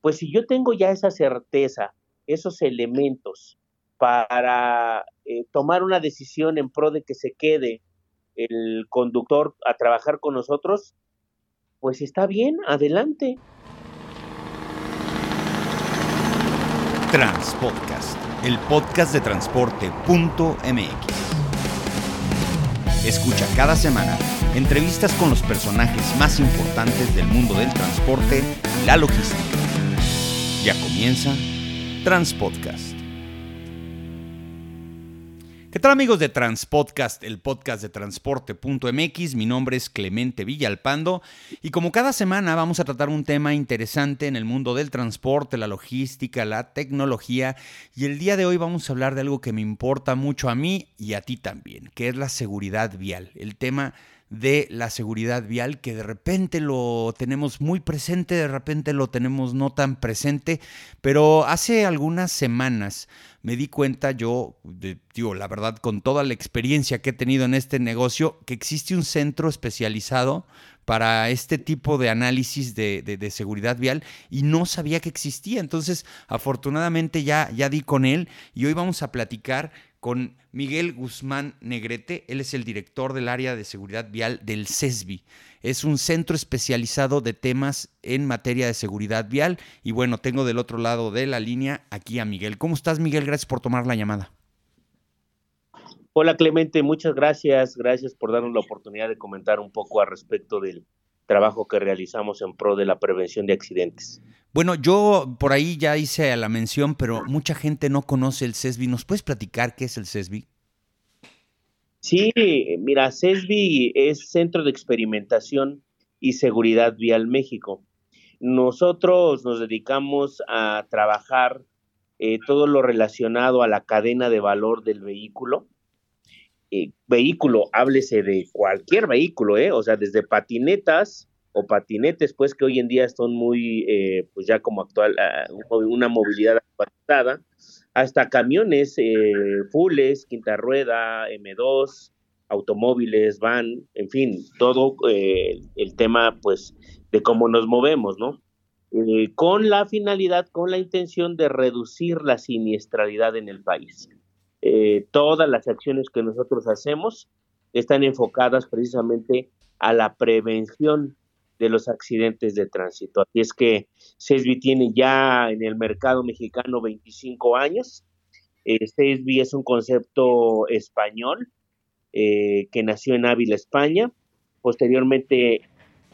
Pues si yo tengo ya esa certeza, esos elementos para eh, tomar una decisión en pro de que se quede el conductor a trabajar con nosotros, pues está bien, adelante. Transpodcast, el podcast de transporte.mx. Escucha cada semana entrevistas con los personajes más importantes del mundo del transporte y la logística. Ya comienza Transpodcast. ¿Qué tal amigos de Transpodcast, el podcast de transporte.mx? Mi nombre es Clemente Villalpando y como cada semana vamos a tratar un tema interesante en el mundo del transporte, la logística, la tecnología y el día de hoy vamos a hablar de algo que me importa mucho a mí y a ti también, que es la seguridad vial, el tema de la seguridad vial que de repente lo tenemos muy presente, de repente lo tenemos no tan presente, pero hace algunas semanas me di cuenta yo, digo, la verdad, con toda la experiencia que he tenido en este negocio, que existe un centro especializado para este tipo de análisis de, de, seguridad vial y no sabía que existía. Entonces, afortunadamente ya, ya di con él y hoy vamos a platicar con Miguel Guzmán Negrete. Él es el director del área de seguridad vial del CESBI. Es un centro especializado de temas en materia de seguridad vial. Y bueno, tengo del otro lado de la línea aquí a Miguel. ¿Cómo estás, Miguel? Gracias por tomar la llamada. Hola, Clemente. Muchas gracias. Gracias por darnos la oportunidad de comentar un poco al respecto del trabajo que realizamos en pro de la prevención de accidentes. Bueno, yo por ahí ya hice la mención, pero mucha gente no conoce el CESBI. ¿Nos puedes platicar qué es el CESBI? Sí, mira, CESBI es Centro de Experimentación y Seguridad Vial México. Nosotros nos dedicamos a trabajar eh, todo lo relacionado a la cadena de valor del vehículo. Eh, vehículo, háblese de cualquier vehículo, ¿eh? o sea, desde patinetas o patinetes, pues que hoy en día son muy, eh, pues ya como actual, ah, una movilidad actualizada, hasta camiones eh, fulles, quinta rueda, M2, automóviles, van, en fin, todo eh, el tema, pues, de cómo nos movemos, ¿no? Eh, con la finalidad, con la intención de reducir la siniestralidad en el país. todas las acciones que nosotros hacemos están enfocadas precisamente a la prevención de los accidentes de tránsito. Así es que CESBI tiene ya en el mercado mexicano 25 años. Eh, CESBI es un concepto español eh, que nació en Ávila, España. Posteriormente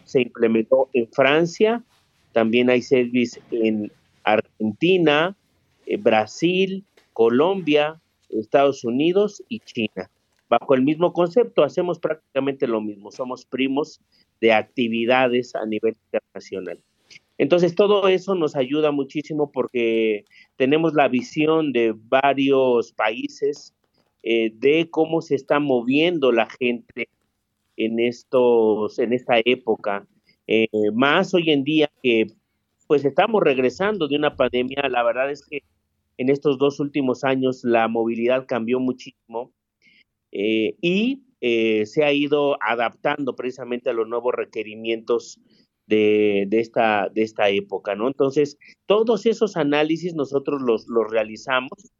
se implementó en Francia. También hay CESBIs en Argentina, eh, Brasil, Colombia, Estados Unidos y China. Bajo el mismo concepto hacemos prácticamente lo mismo. Somos primos de actividades a nivel internacional. Entonces, todo eso nos ayuda muchísimo porque tenemos la visión de varios países eh, de cómo se está moviendo la gente en estos, en esta época. Eh, más hoy en día que pues estamos regresando de una pandemia, la verdad es que en estos dos últimos años la movilidad cambió muchísimo eh, y eh, se ha ido adaptando precisamente a los nuevos requerimientos de, esta, de esta época, ¿no? Entonces, todos esos análisis nosotros los, los realizamos,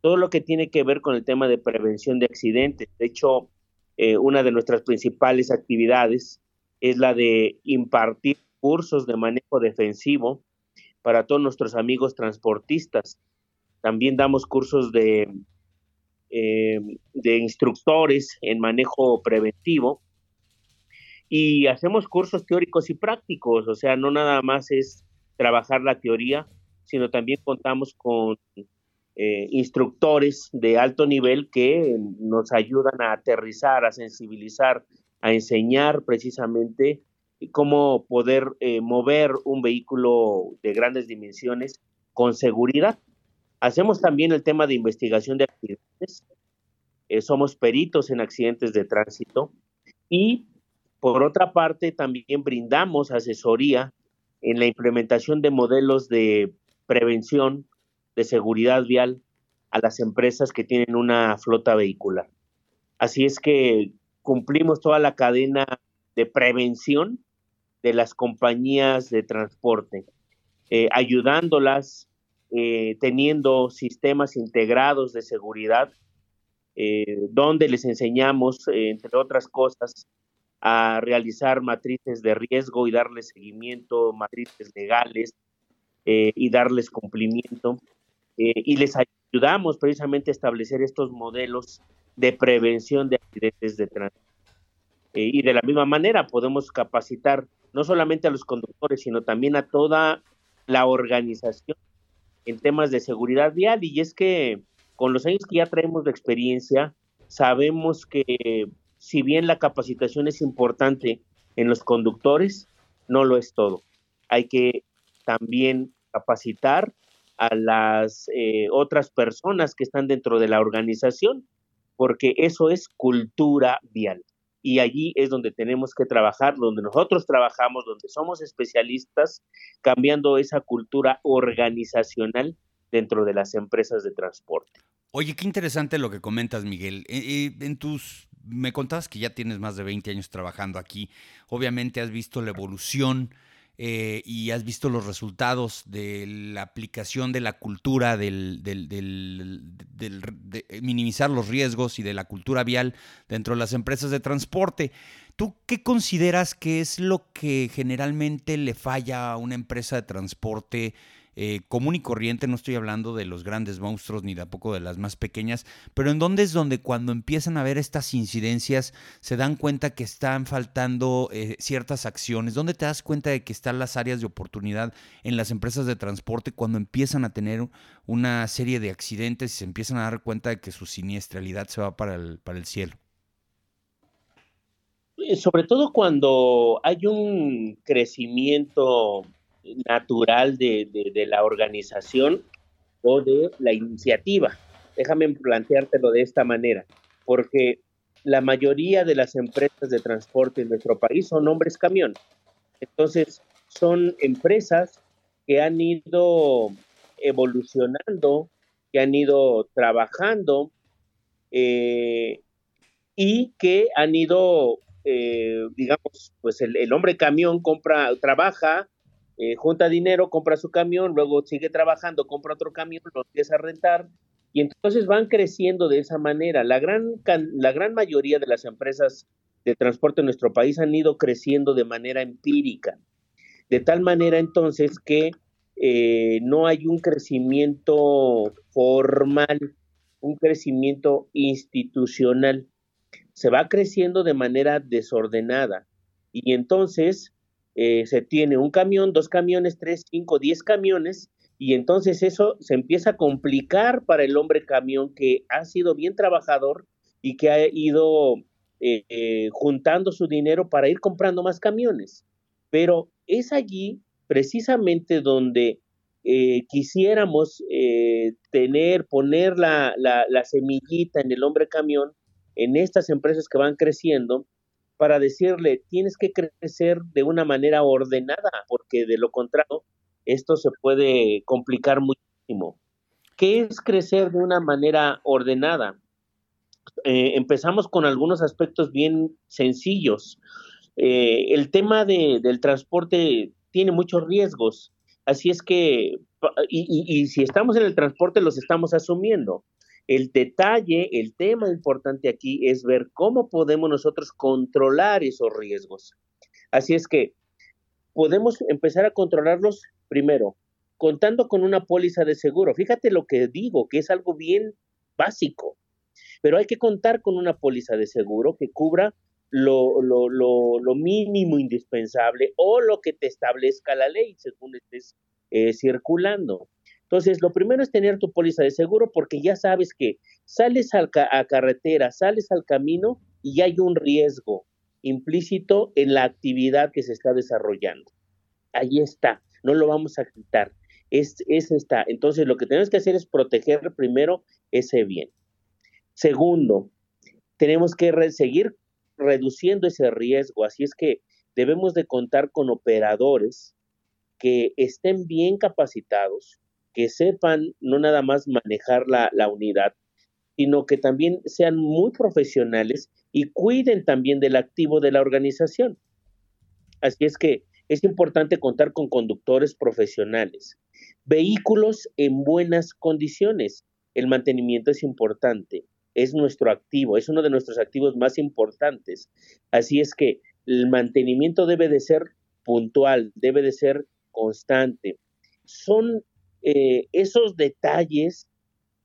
todo lo que tiene que ver con el tema de prevención de accidentes. De hecho, eh, una de nuestras principales actividades es la de impartir cursos de manejo defensivo para todos nuestros amigos transportistas. También damos cursos de eh, de instructores en manejo preventivo y hacemos cursos teóricos y prácticos, o sea, no nada más es trabajar la teoría, sino también contamos con eh, instructores de alto nivel que nos ayudan a aterrizar, a sensibilizar, a enseñar precisamente cómo poder eh, mover un vehículo de grandes dimensiones con seguridad. Hacemos también el tema de investigación de accidentes. Eh, somos peritos en accidentes de tránsito. Y por otra parte, también brindamos asesoría en la implementación de modelos de prevención de seguridad vial a las empresas que tienen una flota vehicular. Así es que cumplimos toda la cadena de prevención de las compañías de transporte eh, ayudándolas, eh, teniendo sistemas integrados de seguridad, donde les enseñamos, entre otras cosas, a realizar matrices de riesgo y darles seguimiento, matrices legales y darles cumplimiento. y les ayudamos precisamente a establecer estos modelos de prevención de accidentes de tránsito. Eh, y de la misma manera podemos capacitar no solamente a los conductores, sino también a toda la organización en temas de seguridad vial. Y es que con los años que ya traemos de experiencia, sabemos que si bien la capacitación es importante en los conductores, no lo es todo. Hay que también capacitar a las eh, otras personas que están dentro de la organización porque eso es cultura vial. Y allí es donde tenemos que trabajar, donde nosotros trabajamos, donde somos especialistas, cambiando esa cultura organizacional dentro de las empresas de transporte. Oye, qué interesante lo que comentas, Miguel. Eh, eh, en tus, me contabas que ya tienes más de 20 años trabajando aquí. Obviamente has visto la evolución eh, y has visto los resultados de la aplicación de la cultura del, de minimizar los riesgos y de la cultura vial dentro de las empresas de transporte. ¿Tú qué consideras que es lo que generalmente le falla a una empresa de transporte eh, común y corriente, no estoy hablando de los grandes monstruos ni tampoco de las más pequeñas, pero en dónde es donde cuando empiezan a ver estas incidencias se dan cuenta que están faltando eh, ciertas acciones, dónde te das cuenta de que están las áreas de oportunidad en las empresas de transporte cuando empiezan a tener una serie de accidentes y se empiezan a dar cuenta de que su siniestralidad se va para el, para el cielo. Sobre todo cuando hay un crecimiento natural de, la organización o de la iniciativa. Déjame planteártelo de esta manera, porque la mayoría de las empresas de transporte en nuestro país son hombres camión. Entonces, son empresas que han ido evolucionando, que han ido trabajando eh, y que han ido, eh, digamos, pues el, hombre camión compra, trabaja, eh, junta dinero, compra su camión, luego sigue trabajando, compra otro camión, lo empieza a rentar y entonces van creciendo de esa manera. La gran, la gran mayoría de las empresas de transporte en nuestro país han ido creciendo de manera empírica, de tal manera entonces que eh, no hay un crecimiento formal, un crecimiento institucional. Se va creciendo de manera desordenada y entonces eh, se tiene un camión, dos camiones, tres, cinco, diez camiones, y entonces eso se empieza a complicar para el hombre camión que ha sido bien trabajador y que ha ido eh, eh, juntando su dinero para ir comprando más camiones. Pero es allí precisamente donde quisiéramos tener, poner la semillita en el hombre camión en estas empresas que van creciendo para decirle, tienes que crecer de una manera ordenada, porque de lo contrario, esto se puede complicar muchísimo. ¿Qué es crecer de una manera ordenada? Eh, empezamos con algunos aspectos bien sencillos. Eh, el tema del transporte tiene muchos riesgos, así es que, y si estamos en el transporte, los estamos asumiendo. El detalle, el tema importante aquí es ver cómo podemos nosotros controlar esos riesgos. Así es que podemos empezar a controlarlos primero, contando con una póliza de seguro. Fíjate lo que digo, que es algo bien básico, pero hay que contar con una póliza de seguro que cubra lo, mínimo indispensable o lo que te establezca la ley según estés eh, circulando. Entonces, lo primero es tener tu póliza de seguro porque ya sabes que sales a, carretera, sales al camino y hay un riesgo implícito en la actividad que se está desarrollando. Ahí está, no lo vamos a quitar. Es, está. Entonces, lo que tenemos que hacer es proteger primero ese bien. Segundo, tenemos que seguir reduciendo ese riesgo. Así es que debemos de contar con operadores que estén bien capacitados, que sepan no nada más manejar la, unidad, sino que también sean muy profesionales y cuiden también del activo de la organización. Así es que es importante contar con conductores profesionales, vehículos en buenas condiciones. El mantenimiento es importante, es nuestro activo, es uno de nuestros activos más importantes. Así es que el mantenimiento debe de ser puntual, debe de ser constante. Son eh, esos detalles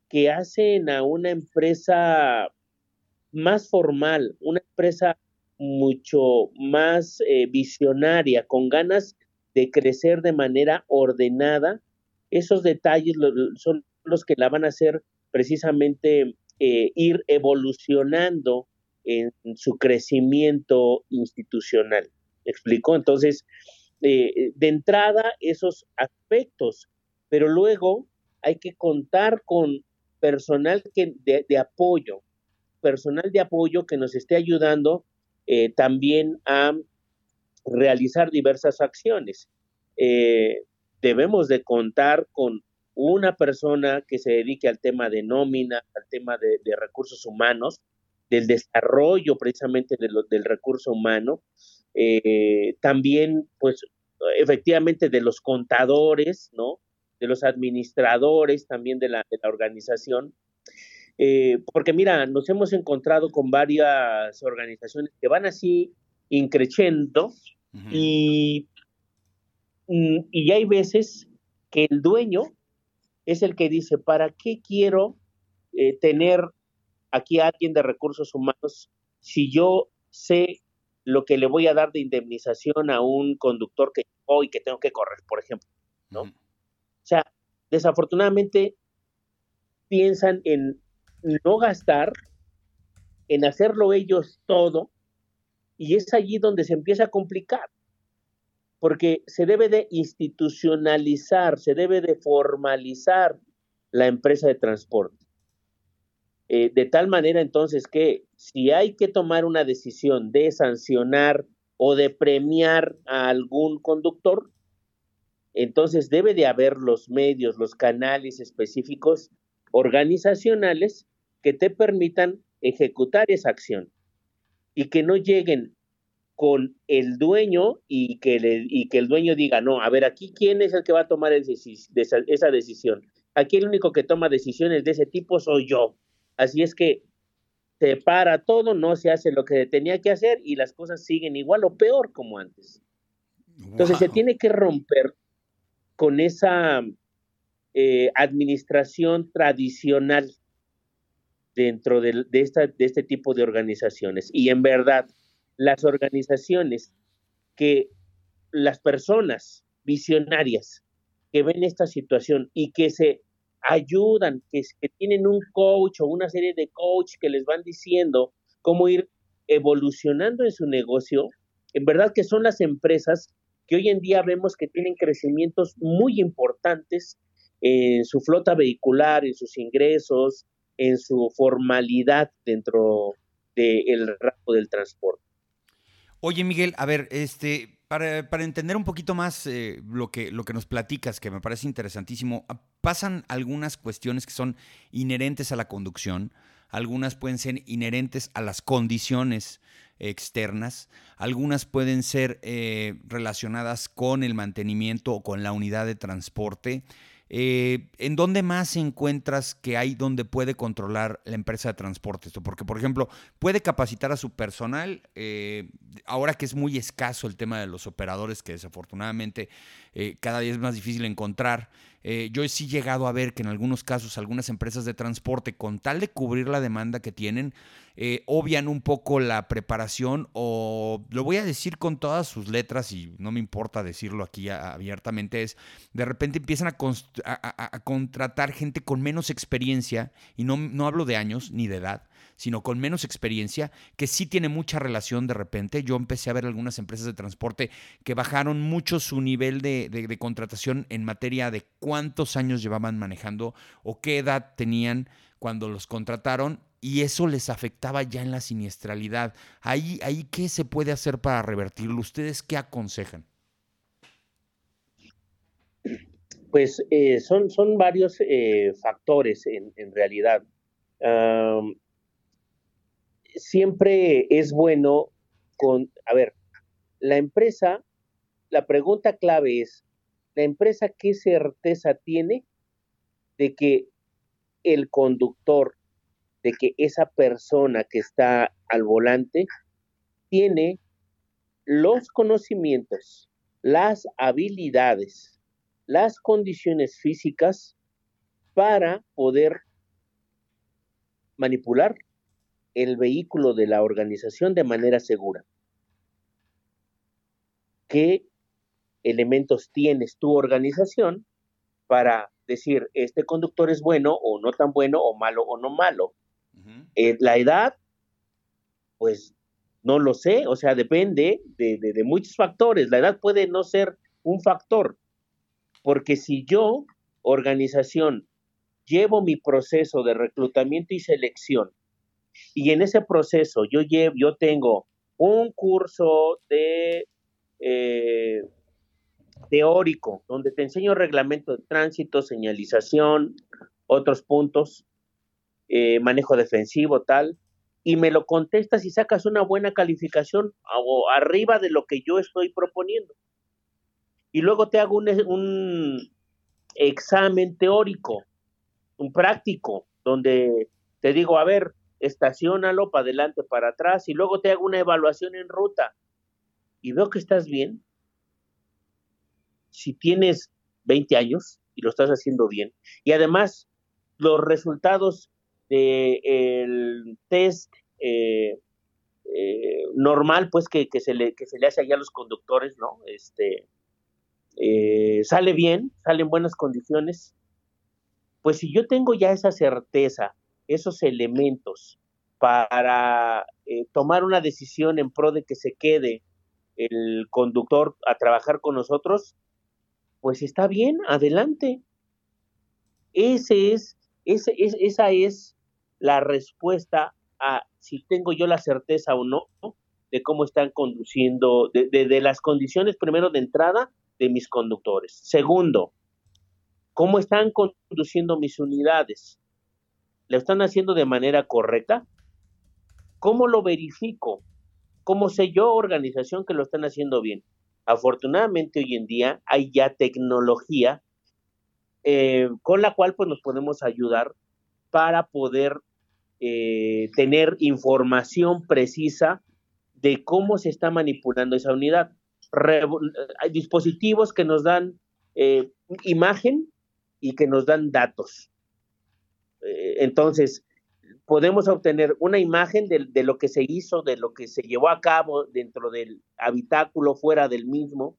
que hacen a una empresa más formal, una empresa mucho más eh, visionaria, con ganas de crecer de manera ordenada, esos detalles son los que la van a hacer precisamente eh, ir evolucionando en su crecimiento institucional. ¿Me explico? Entonces, de entrada, esos aspectos, pero luego hay que contar con personal que, de, apoyo, personal de apoyo que nos esté ayudando eh, también a realizar diversas acciones. Eh, debemos de contar con una persona que se dedique al tema de nómina, al tema de, recursos humanos, del desarrollo precisamente del recurso humano, eh, también pues efectivamente de los contadores, ¿no? De los administradores también de la, organización. Eh, porque mira, nos hemos encontrado con varias organizaciones que van así increciendo y, y hay veces que el dueño es el que dice, ¿para qué quiero eh, tener aquí a alguien de recursos humanos si yo sé lo que le voy a dar de indemnización a un conductor que hoy que tengo que correr, por ejemplo, ¿no? O sea, desafortunadamente piensan en no gastar, en hacerlo ellos todo, y es allí donde se empieza a complicar, porque se debe de institucionalizar, se debe de formalizar la empresa de transporte. Eh, de tal manera entonces que si hay que tomar una decisión de sancionar o de premiar a algún conductor, entonces debe de haber los medios, los canales específicos organizacionales que te permitan ejecutar esa acción y que no lleguen con el dueño y que, y que el dueño diga, no, a ver, aquí quién es el que va a tomar esa decisión. Aquí el único que toma decisiones de ese tipo soy yo. Así es que se para todo, no se hace lo que tenía que hacer y las cosas siguen igual o peor como antes. Entonces se tiene que romper con esa eh, administración tradicional dentro de, este tipo de organizaciones. Y en verdad, las organizaciones que las personas visionarias que ven esta situación y que se ayudan, que, que tienen un coach o una serie de coach que les van diciendo cómo ir evolucionando en su negocio, en verdad que son las empresas que hoy en día vemos que tienen crecimientos muy importantes en su flota vehicular, en sus ingresos, en su formalidad dentro del rango del transporte. Oye, Miguel, a ver, este, para, entender un poquito más eh, lo, que, lo que nos platicas, que me parece interesantísimo, ah, pasan algunas cuestiones que son inherentes a la conducción, algunas pueden ser inherentes a las condiciones externas, algunas pueden ser eh, relacionadas con el mantenimiento o con la unidad de transporte, eh, ¿En dónde más encuentras que hay donde puede controlar la empresa de transporte esto? Porque, por ejemplo, puede capacitar a su personal, eh, ahora que es muy escaso el tema de los operadores, que desafortunadamente eh, cada día es más difícil encontrar. yo sí he llegado a ver que en algunos casos algunas empresas de transporte, con tal de cubrir la demanda que tienen, eh, obvian un poco la preparación o lo voy a decir con todas sus letras y no me importa decirlo aquí abiertamente, es de repente empiezan a, contratar gente con menos experiencia y no, no hablo de años ni de edad, sino con menos experiencia, que sí tiene mucha relación de repente. Yo empecé a ver algunas empresas de transporte que bajaron mucho su nivel de, contratación en materia de cuántos años llevaban manejando o qué edad tenían cuando los contrataron y eso les afectaba ya en la siniestralidad. Ahí, ahí ¿qué se puede hacer para revertirlo? ¿Ustedes qué aconsejan? Pues eh, son, son varios eh, factores en, realidad. Siempre es bueno con, a ver, la empresa la pregunta clave es, ¿la empresa qué certeza tiene de que el conductor, de que esa persona que está al volante tiene los conocimientos, las habilidades, las condiciones físicas para poder manipular el vehículo de la organización de manera segura. ¿Qué elementos tienes tu organización para decir este conductor es bueno o no tan bueno o malo o no malo? Eh, la edad, pues no lo sé, o sea, depende de, de muchos factores. La edad puede no ser un factor, porque si yo, organización, llevo mi proceso de reclutamiento y selección y en ese proceso yo, llevo, yo tengo un curso de eh, teórico donde te enseño reglamento de tránsito, señalización, otros puntos, eh, manejo defensivo, tal, y me lo contestas y sacas una buena calificación o arriba de lo que yo estoy proponiendo. Y luego te hago un, un examen teórico, un práctico, donde te digo, a ver, estacionalo para adelante, para atrás y luego te hago una evaluación en ruta y veo que estás bien. Si tienes 20 años y lo estás haciendo bien y además los resultados del test eh, eh, normal pues que, se le, que se le hace allá a los conductores, ¿no? Este, eh, sale bien, sale en buenas condiciones, pues si yo tengo ya esa certeza esos elementos para eh, tomar una decisión en pro de que se quede el conductor a trabajar con nosotros, pues está bien, adelante. Ese es, ese es, esa es la respuesta a si tengo yo la certeza o no de cómo están conduciendo, de, de las condiciones primero de entrada de mis conductores. Segundo, cómo están conduciendo mis unidades. ¿Lo están haciendo de manera correcta? ¿Cómo lo verifico? ¿Cómo sé yo, organización, que lo están haciendo bien? Afortunadamente hoy en día hay ya tecnología eh, con la cual pues nos podemos ayudar para poder eh, tener información precisa de cómo se está manipulando esa unidad. hay dispositivos que nos dan eh, imagen y que nos dan datos. Eh, entonces, podemos obtener una imagen de, lo que se hizo, de lo que se llevó a cabo dentro del habitáculo, fuera del mismo.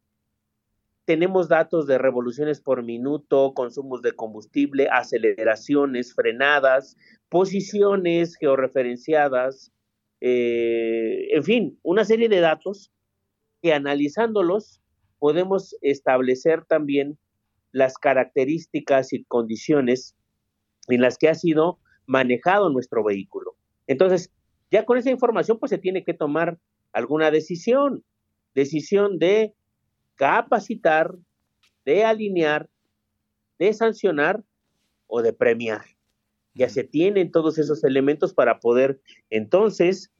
Tenemos datos de revoluciones por minuto, consumos de combustible, aceleraciones, frenadas, posiciones georreferenciadas, eh, en fin, una serie de datos que analizándolos podemos establecer también las características y condiciones en las que ha sido manejado nuestro vehículo. Entonces, ya con esa información, pues se tiene que tomar alguna decisión, decisión de capacitar, de alinear, de sancionar o de premiar. Ya se tienen todos esos elementos para poder entonces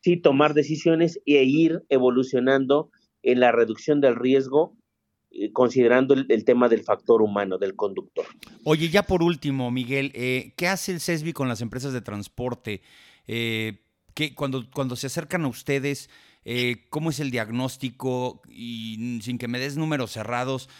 sí tomar decisiones e ir evolucionando en la reducción del riesgo considerando el, tema del factor humano, del conductor. Oye, ya por último, Miguel, eh, ¿qué hace el CESBI con las empresas de transporte? Eh, cuando, cuando se acercan a ustedes, ¿cómo es el diagnóstico? Y sin que me des números cerrados,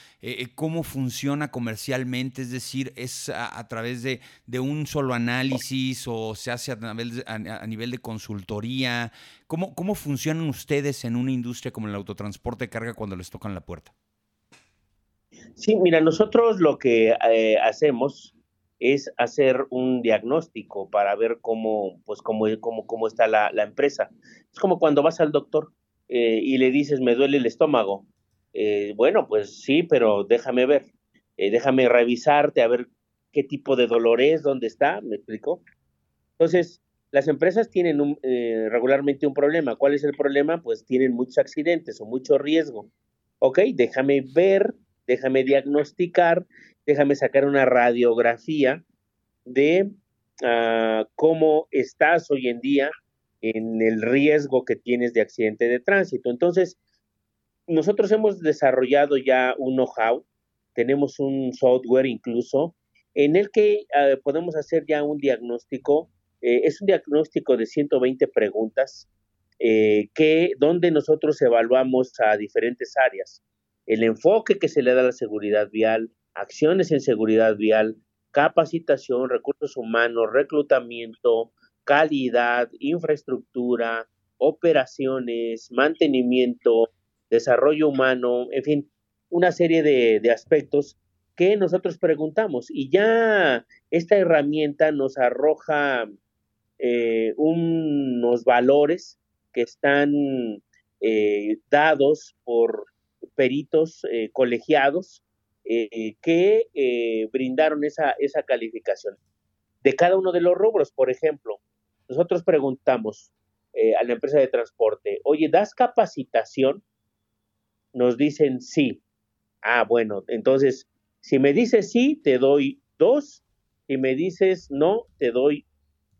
¿cómo funciona comercialmente? Es decir, ¿es a, través de, un solo análisis o se hace a nivel, a, nivel de consultoría? ¿Cómo, ¿Cómo funcionan ustedes en una industria como el autotransporte de carga cuando les tocan la puerta? Sí, mira, nosotros lo que eh, hacemos es hacer un diagnóstico para ver cómo, pues, cómo, cómo, cómo está la, empresa. Es como cuando vas al doctor eh, y le dices, me duele el estómago. Eh, bueno, pues sí, pero déjame ver, déjame revisarte a ver qué tipo de dolor es, dónde está, ¿me explico? Entonces, las empresas tienen regularmente un problema. ¿Cuál es el problema? Pues tienen muchos accidentes o mucho riesgo. Ok, déjame ver déjame diagnosticar, déjame sacar una radiografía de ah, cómo estás hoy en día en el riesgo que tienes de accidente de tránsito. Entonces, nosotros hemos desarrollado ya un know-how, tenemos un software incluso, en el que eh, podemos hacer ya un diagnóstico, eh, es un diagnóstico de 120 preguntas, eh, que, donde nosotros evaluamos a diferentes áreas. El enfoque que se le da a la seguridad vial, acciones en seguridad vial, capacitación, recursos humanos, reclutamiento, calidad, infraestructura, operaciones, mantenimiento, desarrollo humano, en fin, una serie de, aspectos que nosotros preguntamos. Y ya esta herramienta nos arroja eh, unos valores que están eh, dados por peritos eh, colegiados que brindaron esa, esa calificación. De cada uno de los rubros, por ejemplo, nosotros preguntamos a la empresa de transporte, oye, ¿das capacitación? Nos dicen sí. Ah, bueno, entonces, si me dices sí, te doy dos, si me dices no, te doy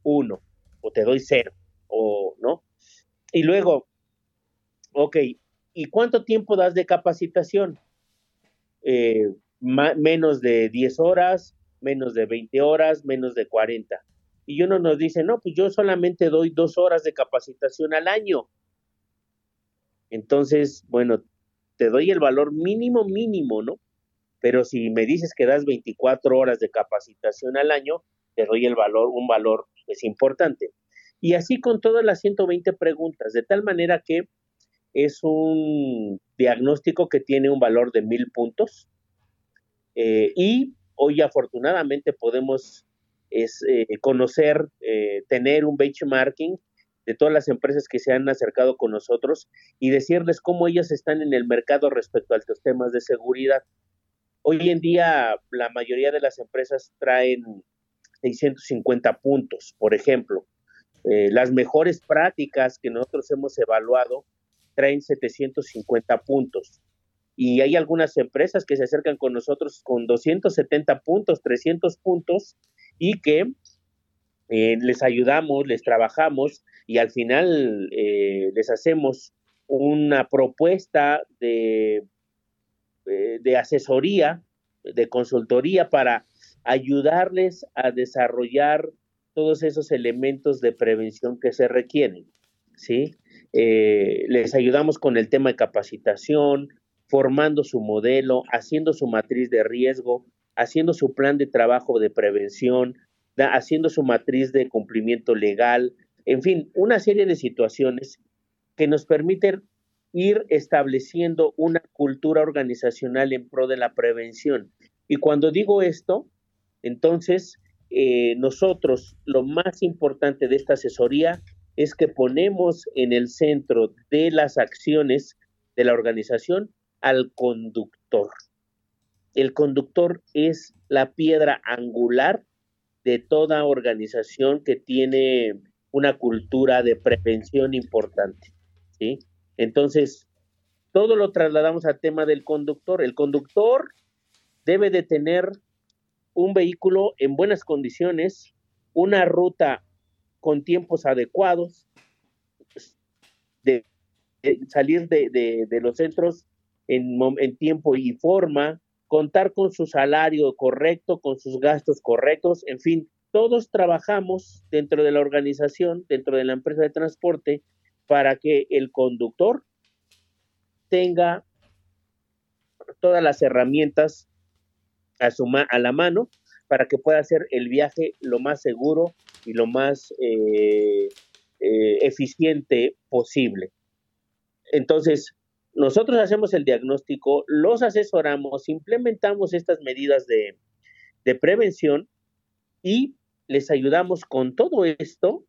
uno, o te doy cero, o no. Y luego, ok, ¿y cuánto tiempo das de capacitación? Eh, menos de 10 horas, menos de 20 horas, menos de 40. Y uno nos dice, no, pues yo solamente doy dos horas de capacitación al año. Entonces, bueno, te doy el valor mínimo, mínimo, ¿no? Pero si me dices que das 24 horas de capacitación al año, te doy el valor, un valor es pues, importante. Y así con todas las 120 preguntas, de tal manera que es un diagnóstico que tiene un valor de mil puntos. Eh, y hoy afortunadamente podemos eh, conocer, eh, tener un benchmarking de todas las empresas que se han acercado con nosotros y decirles cómo ellas están en el mercado respecto a estos temas de seguridad. Hoy en día la mayoría de las empresas traen 650 puntos, por ejemplo. Las mejores prácticas que nosotros hemos evaluado traen 750 puntos. Y hay algunas empresas que se acercan con nosotros con 270 puntos, 300 puntos, y que eh, les ayudamos, les trabajamos y al final eh, les hacemos una propuesta de, de asesoría, de consultoría para ayudarles a desarrollar todos esos elementos de prevención que se requieren, ¿sí? Eh, les ayudamos con el tema de capacitación, formando su modelo, haciendo su matriz de riesgo, haciendo su plan de trabajo de prevención, haciendo su matriz de cumplimiento legal, en fin, una serie de situaciones que nos permiten ir estableciendo una cultura organizacional en pro de la prevención. Y cuando digo esto, entonces eh, nosotros lo más importante de esta asesoría es que ponemos en el centro de las acciones de la organización al conductor. El conductor es la piedra angular de toda organización que tiene una cultura de prevención importante. ¿sí? Entonces, todo lo trasladamos al tema del conductor. El conductor debe de tener un vehículo en buenas condiciones, una ruta con tiempos adecuados, de, salir de, los centros en, tiempo y forma, contar con su salario correcto, con sus gastos correctos, en fin, todos trabajamos dentro de la organización, dentro de la empresa de transporte, para que el conductor tenga todas las herramientas a, su a la mano para que pueda hacer el viaje lo más seguro y lo más eh, eh, eficiente posible. Entonces, nosotros hacemos el diagnóstico, los asesoramos, implementamos estas medidas de, de prevención y les ayudamos con todo esto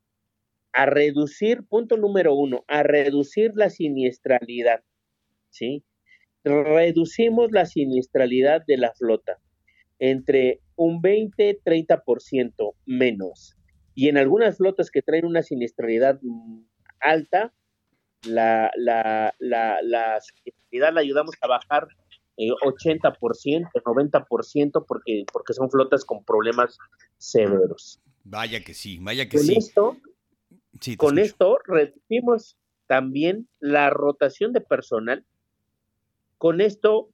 a reducir, punto número uno, a reducir la siniestralidad, ¿sí? Reducimos la siniestralidad de la flota entre un 20-30% menos. Y en algunas flotas que traen una siniestralidad alta, la, la, la, la siniestralidad la ayudamos a bajar eh, 80%, 90%, porque, porque son flotas con problemas severos. Vaya que sí, vaya que con sí. Esto, con esto reducimos también la rotación de personal Con esto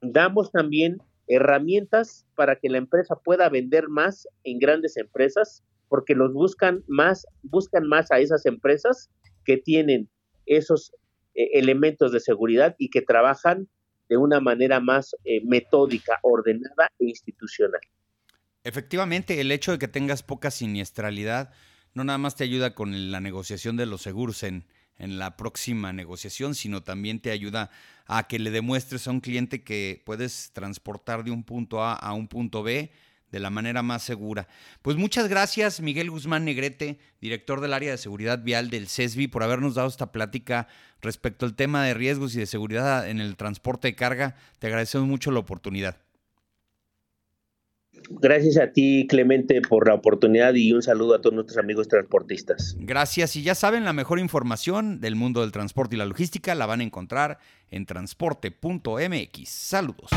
damos también herramientas para que la empresa pueda vender más en grandes empresas, porque los buscan más, buscan más a esas empresas que tienen esos eh, elementos de seguridad y que trabajan de una manera más eh, metódica, ordenada e institucional. Efectivamente, el hecho de que tengas poca siniestralidad no nada más te ayuda con la negociación de los seguros en, en la próxima negociación, sino también te ayuda a que le demuestres a un cliente que puedes transportar de un punto A a un punto B de la manera más segura. Pues muchas gracias, Miguel Guzmán Negrete, director del área de seguridad vial del CESBI, por habernos dado esta plática respecto al tema de riesgos y de seguridad en el transporte de carga. Te agradecemos mucho la oportunidad. Gracias a ti, Clemente, por la oportunidad y un saludo a todos nuestros amigos transportistas. Gracias. Y ya saben, la mejor información del mundo del transporte y la logística la van a encontrar en transporte.mx. Saludos.